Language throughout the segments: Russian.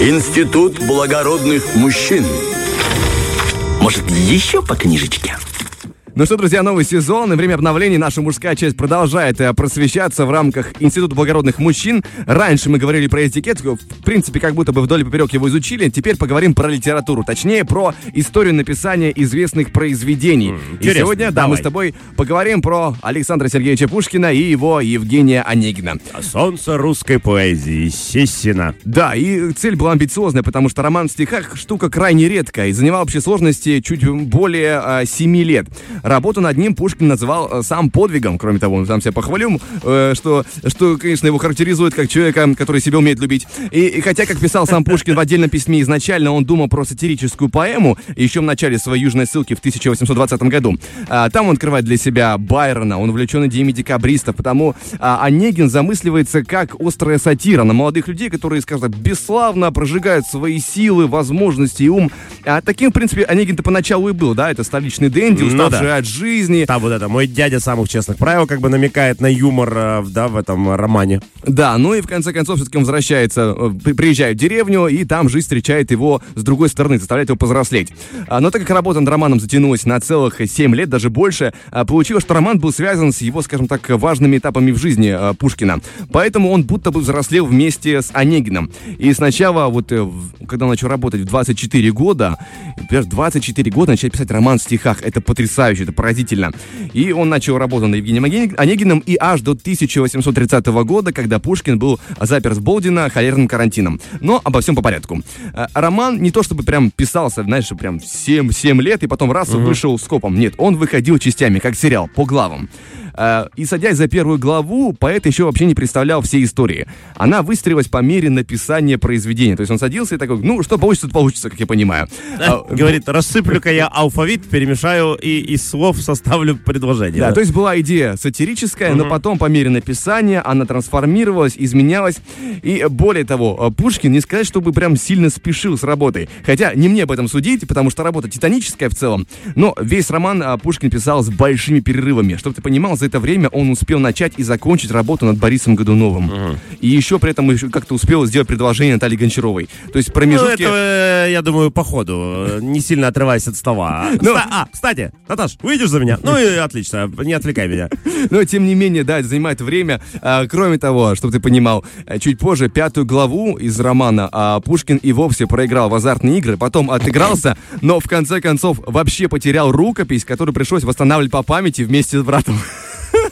Институт благородных мужчин. Может, еще по книжечке? Ну что, друзья, новый сезон и время обновлений. Наша мужская часть продолжает э, просвещаться в рамках Института благородных мужчин. Раньше мы говорили про этикет, в принципе, как будто бы вдоль и поперек его изучили. Теперь поговорим про литературу, точнее, про историю написания известных произведений. Mm, и сегодня, да, мы с тобой поговорим про Александра Сергеевича Пушкина и его Евгения Онегина. Солнце русской поэзии, естественно. Да, и цель была амбициозная, потому что роман в стихах штука крайне редкая и занимал общей сложности чуть более а, 7 лет. Работу над ним Пушкин называл э, сам подвигом. Кроме того, он сам себя похвалил, э, что, что, конечно, его характеризует как человека, который себя умеет любить. И, и хотя, как писал сам Пушкин в отдельном письме, изначально он думал про сатирическую поэму, еще в начале своей южной ссылки в 1820 году. А, там он открывает для себя Байрона, он увлечен идеями декабристов, потому а, Онегин замысливается как острая сатира на молодых людей, которые, скажем так, бесславно прожигают свои силы, возможности и ум. А таким, в принципе, Онегин-то поначалу и был, да, это столичный дэнди, Ну уставший от жизни. Там вот это, мой дядя самых честных правил, как бы намекает на юмор, э, да, в этом романе. Да, ну и в конце концов все-таки он возвращается, э, при- приезжает в деревню, и там жизнь встречает его с другой стороны, заставляет его повзрослеть. А, Но так как работа над романом затянулась на целых 7 лет, даже больше, а, получилось, что роман был связан с его, скажем так, важными этапами в жизни а, Пушкина. Поэтому он будто бы взрослел вместе с Онегиным. И сначала, вот, э, когда он начал работать в 24 года, например, в 24 года начать писать роман в стихах, это потрясающе, это поразительно. И он начал работу над Евгением Оне- Онегиным и аж до 1830 года, когда Пушкин был запер с Болдина холерным карантином. Но обо всем по порядку. Э, Роман не то чтобы прям писался, знаешь, прям 7, 7 лет и потом раз и вышел скопом. Нет, он выходил частями, как сериал, по главам. Э, И садясь за первую главу, поэт еще вообще не представлял всей истории. Она выстроилась по мере написания произведения. То есть он садился и такой, ну, что получится, то получится, как я понимаю. А, Говорит, рассыплю-ка я алфавит, перемешаю и из слов составлю предложение. Да, то есть была идея сатирическая, но потом по мере написания она трансформировалась, изменялась. И более того, э, Пушкин не сказать, чтобы прям сильно спешил с работой. Хотя не мне об этом судить, потому что работа титаническая в целом. Но весь роман э, Пушкин писал с большими перерывами. Чтобы ты понимал, за это время он успел начать и закончить работу над Борисом Годуновым. И еще при этом еще как-то успел сделать предложение Наталье Гончаровой. То есть Ну, промежутки... это, э, я думаю, по ходу, э, не сильно отрываясь от стола. Ну. Ста- а, кстати, Наташ, выйдешь за меня? Ну и отлично, не отвлекай меня. Но, тем не менее, да, это занимает время. А, кроме того, чтобы ты понимал, а, чуть позже пятую главу из романа а, Пушкин и вовсе проиграл в азартные игры, потом отыгрался, но в конце концов вообще потерял рукопись, которую пришлось восстанавливать по памяти вместе с братом.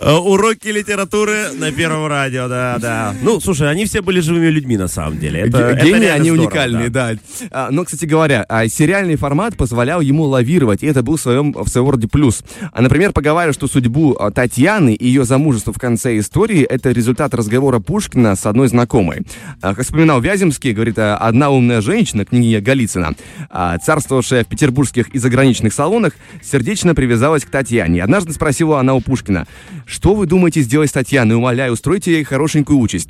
Уроки литературы на Первом радио, да, да. Ну, слушай, они все были живыми людьми на самом деле. Это, это Гении, реально они здорово, уникальные, да. А, но, кстати говоря, а, сериальный формат позволял ему лавировать, и это был в своем, в своем роде плюс. А, например, поговаривают, что судьбу Татьяны и ее замужество в конце истории — это результат разговора Пушкина с одной знакомой. Как вспоминал Вяземский, говорит, одна умная женщина, княгиня Голицына, царствовавшая в петербургских и заграничных салонах, сердечно привязалась к Татьяне. Однажды спросила она у Пушкина, что вы думаете сделать с Татьяной? Умоляю, устройте ей хорошенькую участь.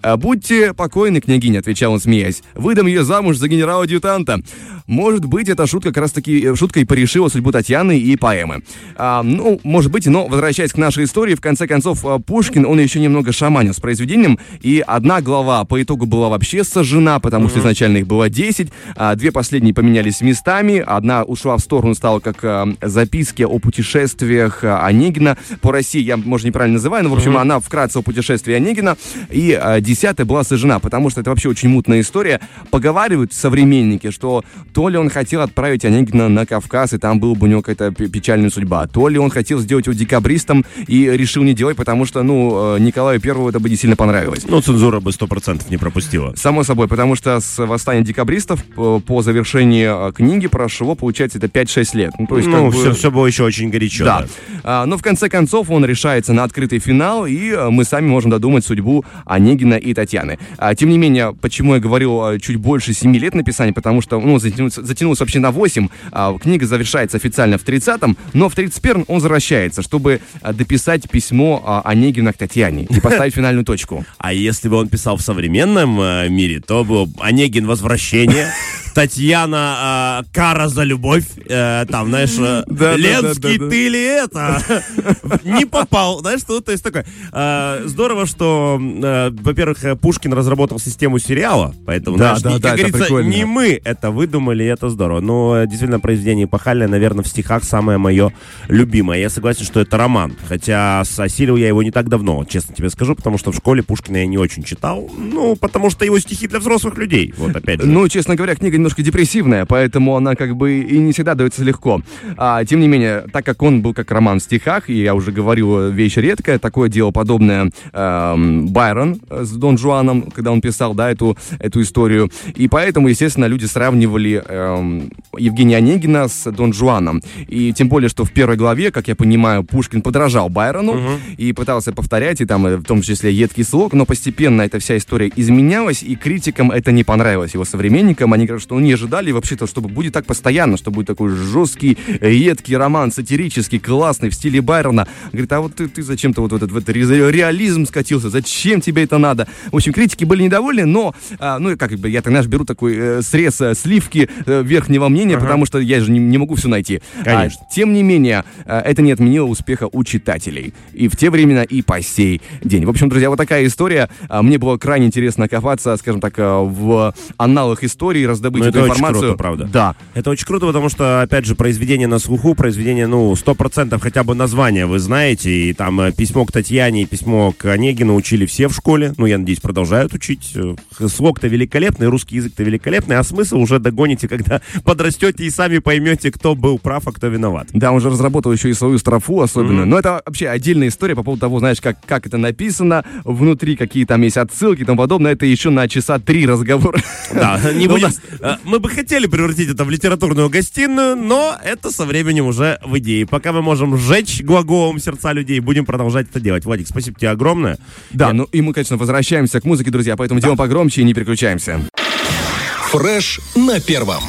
«А, Будьте покойны, княгиня, отвечал он, смеясь. Выдам ее замуж за генерала-адъютанта. Может быть, эта шутка как раз-таки э, шуткой порешила судьбу Татьяны и поэмы. А, ну, может быть, но возвращаясь к нашей истории, в конце концов, а, Пушкин, он еще немного шаманил с произведением, и одна глава по итогу была вообще сожжена, потому что изначально их было 10, а две последние поменялись местами, одна ушла в сторону, стала как записки о путешествиях Онегина по России, я, может, неправильно называю, но, в общем, она вкратце о путешествии Онегина, и а, десятая была сожжена, потому что это вообще очень мутная история. Поговаривают современники, что то ли он хотел отправить Онегина на Кавказ, и там была бы у него какая-то пе- печальная судьба, то ли он хотел сделать его декабристом и решил не делать, потому что, ну, э, Николаю Первому это бы не сильно понравилось. Ну, цензура бы сто процентов не пропустила. Само собой, потому что с восстания декабристов по, по завершении э, книги прошло, получается, это 5-6 лет. Ну, то есть, ну, как бы- все, все было еще очень горячо. да. А, но в конце концов он решается на открытый финал, и э, мы сами можем додумать судьбу Онегина и Татьяны. А, тем не менее, почему я говорил э, чуть больше 7 лет написания, потому что ну, затянулось, затянулось вообще на 8. А, книга завершается официально в 30-м, но в 31-м он возвращается, чтобы а, дописать письмо а, Онегина к Татьяне и поставить финальную точку. А если бы он писал в современном э, мире, то был Онегин «Возвращение», Татьяна а, Кара за любовь. Э, там, знаешь, э, Да, Ленский, да, да, ты ли это? Не попал. Знаешь, что то есть такое. э, Здорово, что, э, во-первых, э, Пушкин разработал систему сериала, поэтому, знаешь, как говорится, не мы это выдумали, это здорово. Но э, действительно произведение эпохальное, наверное, в стихах самое мое любимое. Я согласен, что это роман. Хотя осилил я его не так давно, честно тебе скажу, потому что в школе Пушкина я не очень читал. Ну, потому что его стихи для взрослых людей. Вот опять же. Ну, честно говоря, книга немножко депрессивная, поэтому она как бы и не всегда дается легко. А, тем не менее, так как он был как роман в стихах, и я уже говорил, вещь редкая, такое дело подобное эм, Байрон э, с Дон Жуаном, когда он писал, да, эту, эту историю. И поэтому, естественно, люди сравнивали эм, Евгения Онегина с Дон Жуаном. И тем более, что в первой главе, как я понимаю, Пушкин подражал Байрону и пытался повторять, и там, э, в том числе, едкий слог, но постепенно эта вся история изменялась, и критикам это не понравилось, его современникам. Они говорят, что не ожидали вообще-то, чтобы будет так постоянно, что будет такой жесткий, едкий роман, сатирический, классный, в стиле Байрона. Говорит, а вот ты, ты зачем-то вот в этот, в этот ре- реализм скатился, зачем тебе это надо? В общем, критики были недовольны, но, а, ну, как бы, я, так, знаешь, беру такой э, срез э, сливки э, верхнего мнения, потому что я же не, не могу все найти. Конечно. А, тем не менее, э, это не отменило успеха у читателей. И в те времена, и по сей день. В общем, друзья, вот такая история. А, Мне было крайне интересно копаться, скажем так, э, в аналах истории, раздобыть Ну, эту это очень информацию. круто, правда. Да. Это очень круто, потому что, опять же, произведение на слуху, произведение, ну, сто процентов хотя бы название вы знаете, и там э, письмо к Татьяне и письмо к Онегину учили все в школе, ну, я надеюсь, продолжают учить. Э, Слог-то великолепный, русский язык-то великолепный, а смысл уже догоните, когда подрастете и сами поймете, кто был прав, а кто виноват. Да, он же разработал еще и свою строфу особенную. Но это вообще отдельная история по поводу того, знаешь, как, как это написано, внутри какие там есть отсылки и тому подобное. Это еще на часа три разговор. Да, не Ну, будем. Э, Мы бы хотели превратить это в литературную гостиную, но это со временем уже в идее. Пока мы можем сжечь глаголом сердца людей, будем продолжать это делать. Владик, спасибо тебе огромное. Да, ну и мы, конечно, возвращаемся к музыке, друзья, поэтому делаем погромче и не переключаемся. Фреш на первом.